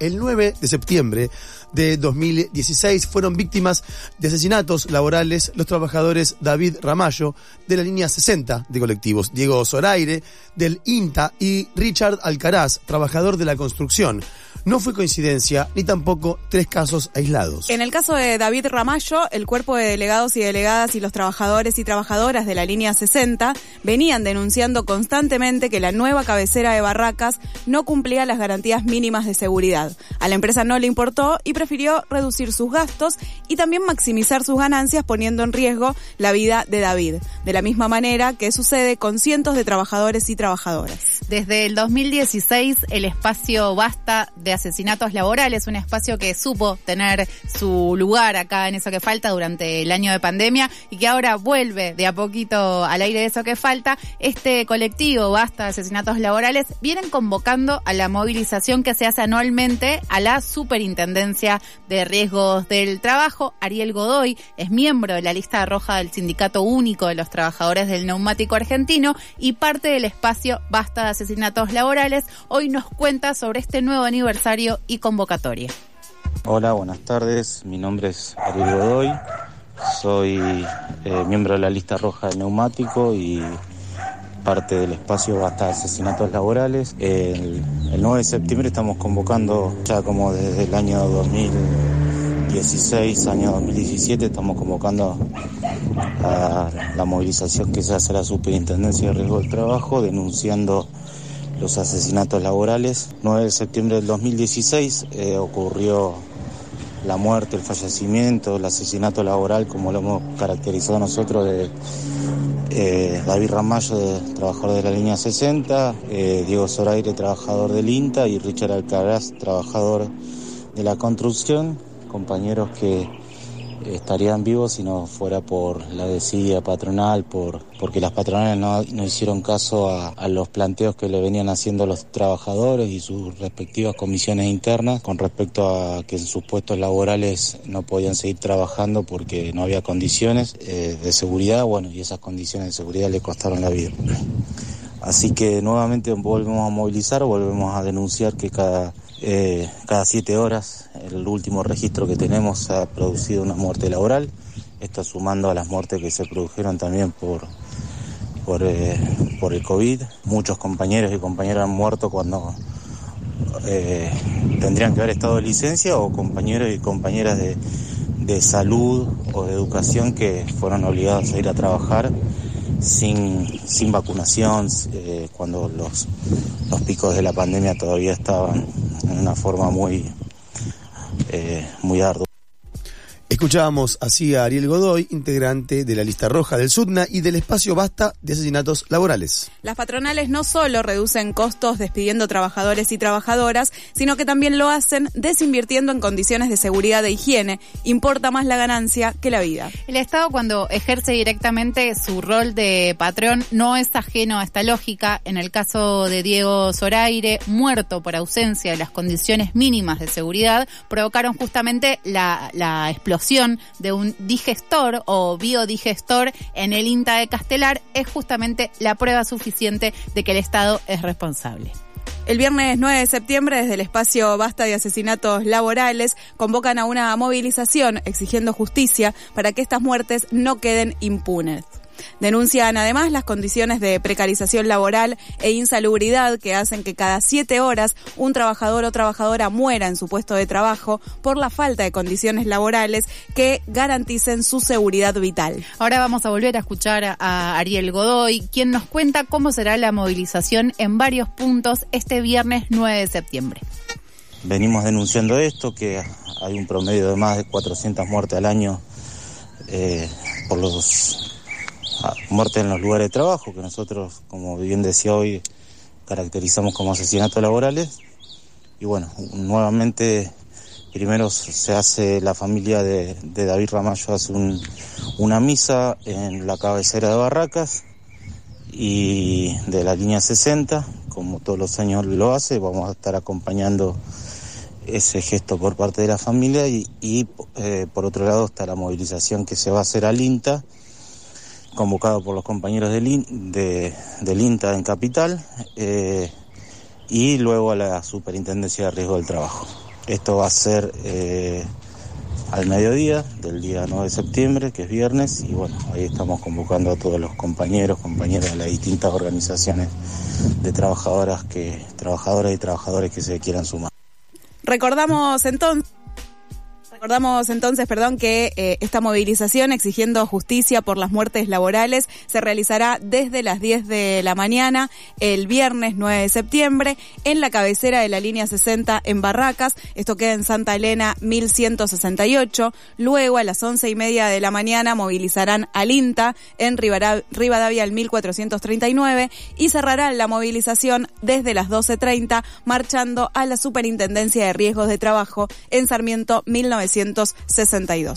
El 9 de septiembre de 2016 fueron víctimas de asesinatos laborales los trabajadores David Ramallo de la línea 60 de colectivos, Diego Zoraire del INTA y Richard Alcaraz, trabajador de la construcción. No fue coincidencia ni tampoco tres casos aislados. En el caso de David Ramallo, el cuerpo de delegados y delegadas y los trabajadores y trabajadoras de la línea 60 venían denunciando constantemente que la nueva cabecera de Barracas no cumplía las garantías mínimas de seguridad. A la empresa no le importó y prefirió reducir sus gastos y también maximizar sus ganancias poniendo en riesgo la vida de David, de la misma manera que sucede con cientos de trabajadores y trabajadoras. Desde el 2016, el espacio Basta de Asesinatos Laborales, un espacio que supo tener su lugar acá en eso que falta durante el año de pandemia y que ahora vuelve de a poquito al aire de eso que falta, este colectivo Basta de Asesinatos Laborales vienen convocando a la movilización que se hace anualmente a la Superintendencia de Riesgos del Trabajo. Ariel Godoy es miembro de la lista roja del Sindicato Único de los Trabajadores del Neumático Argentino y parte del espacio Basta de Asesinatos Laborales. Hoy nos cuenta sobre este nuevo aniversario y convocatoria. Hola, buenas tardes. Mi nombre es Ariel Godoy. Soy eh, miembro de la lista roja del neumático y parte del espacio Basta Asesinatos Laborales. El, el 9 de septiembre estamos convocando, ya como desde el año 2016, año 2017, estamos convocando a la movilización que se hace a la Superintendencia de Riesgo del Trabajo, denunciando los asesinatos laborales. 9 de septiembre del 2016 eh, ocurrió la muerte, el fallecimiento, el asesinato laboral, como lo hemos caracterizado nosotros, de eh, David Ramallo, trabajador de la línea 60, eh, Diego Zoraire, trabajador del INTA, y Richard Alcaraz, trabajador de la construcción, compañeros que estarían vivos si no fuera por la desidia patronal, por, porque las patronales no, no hicieron caso a, los planteos que le venían haciendo los trabajadores y sus respectivas comisiones internas con respecto a que en sus puestos laborales no podían seguir trabajando porque no había condiciones eh, de seguridad, bueno, y esas condiciones de seguridad le costaron la vida. Así que nuevamente volvemos a movilizar, volvemos a denunciar que cada eh, cada siete horas, el último registro que tenemos ha producido una muerte laboral. Esto sumando a las muertes que se produjeron también por, eh, el COVID. Muchos compañeros y compañeras han muerto cuando eh, tendrían que haber estado de licencia o compañeros y compañeras de, salud o de educación que fueron obligados a ir a trabajar sin, vacunación, cuando los picos de la pandemia todavía estaban en una forma muy, eh, muy ardua. Escuchábamos así a Ariel Godoy, integrante de la lista roja del SUDNA y del espacio Basta de asesinatos laborales. Las patronales no solo reducen costos despidiendo trabajadores y trabajadoras, sino que también lo hacen desinvirtiendo en condiciones de seguridad e higiene. Importa más la ganancia que la vida. El Estado cuando ejerce directamente su rol de patrón no es ajeno a esta lógica. En el caso de Diego Zoraire, muerto por ausencia de las condiciones mínimas de seguridad, provocaron justamente la, la explosión de un digestor o biodigestor en el INTA de Castelar es justamente la prueba suficiente de que el Estado es responsable. El viernes 9 de septiembre, desde el espacio Basta de Asesinatos Laborales, convocan a una movilización exigiendo justicia para que estas muertes no queden impunes. Denuncian además las condiciones de precarización laboral e insalubridad que hacen que cada siete horas un trabajador o trabajadora muera en su puesto de trabajo por la falta de condiciones laborales que garanticen su seguridad vital. Ahora vamos a volver a escuchar a Ariel Godoy, quien nos cuenta cómo será la movilización en varios puntos este viernes 9 de septiembre. Venimos denunciando esto, que hay un promedio de más de 400 muertes al año eh, por los muerte en los lugares de trabajo, que nosotros, como bien decía hoy, caracterizamos como asesinatos laborales. Y bueno, nuevamente, primero se hace, la familia de, David Ramallo hace un, una misa en la cabecera de Barracas y de la línea 60, como todos los años lo hace, vamos a estar acompañando ese gesto por parte de la familia y, y eh, por otro lado está la movilización que se va a hacer al INTA convocado por los compañeros del, de, del INTA en Capital eh, y luego a la Superintendencia de Riesgo del Trabajo. Esto va a ser eh, al mediodía del día 9 de septiembre, que es viernes, y bueno, ahí estamos convocando a todos los compañeros, compañeras de las distintas organizaciones de trabajadoras que, trabajadoras y trabajadores que se quieran sumar. Recordamos entonces Recordamos entonces, perdón, que eh, esta movilización exigiendo justicia por las muertes laborales se realizará desde las 10 de la mañana el viernes 9 de septiembre en la cabecera de la línea 60 en Barracas. Esto queda en Santa Elena 1168. Luego a las once y media de la mañana movilizarán al INTA en Rivadavia al 1439 y cerrarán la movilización desde las 12.30 marchando a la Superintendencia de Riesgos de Trabajo en Sarmiento 1962.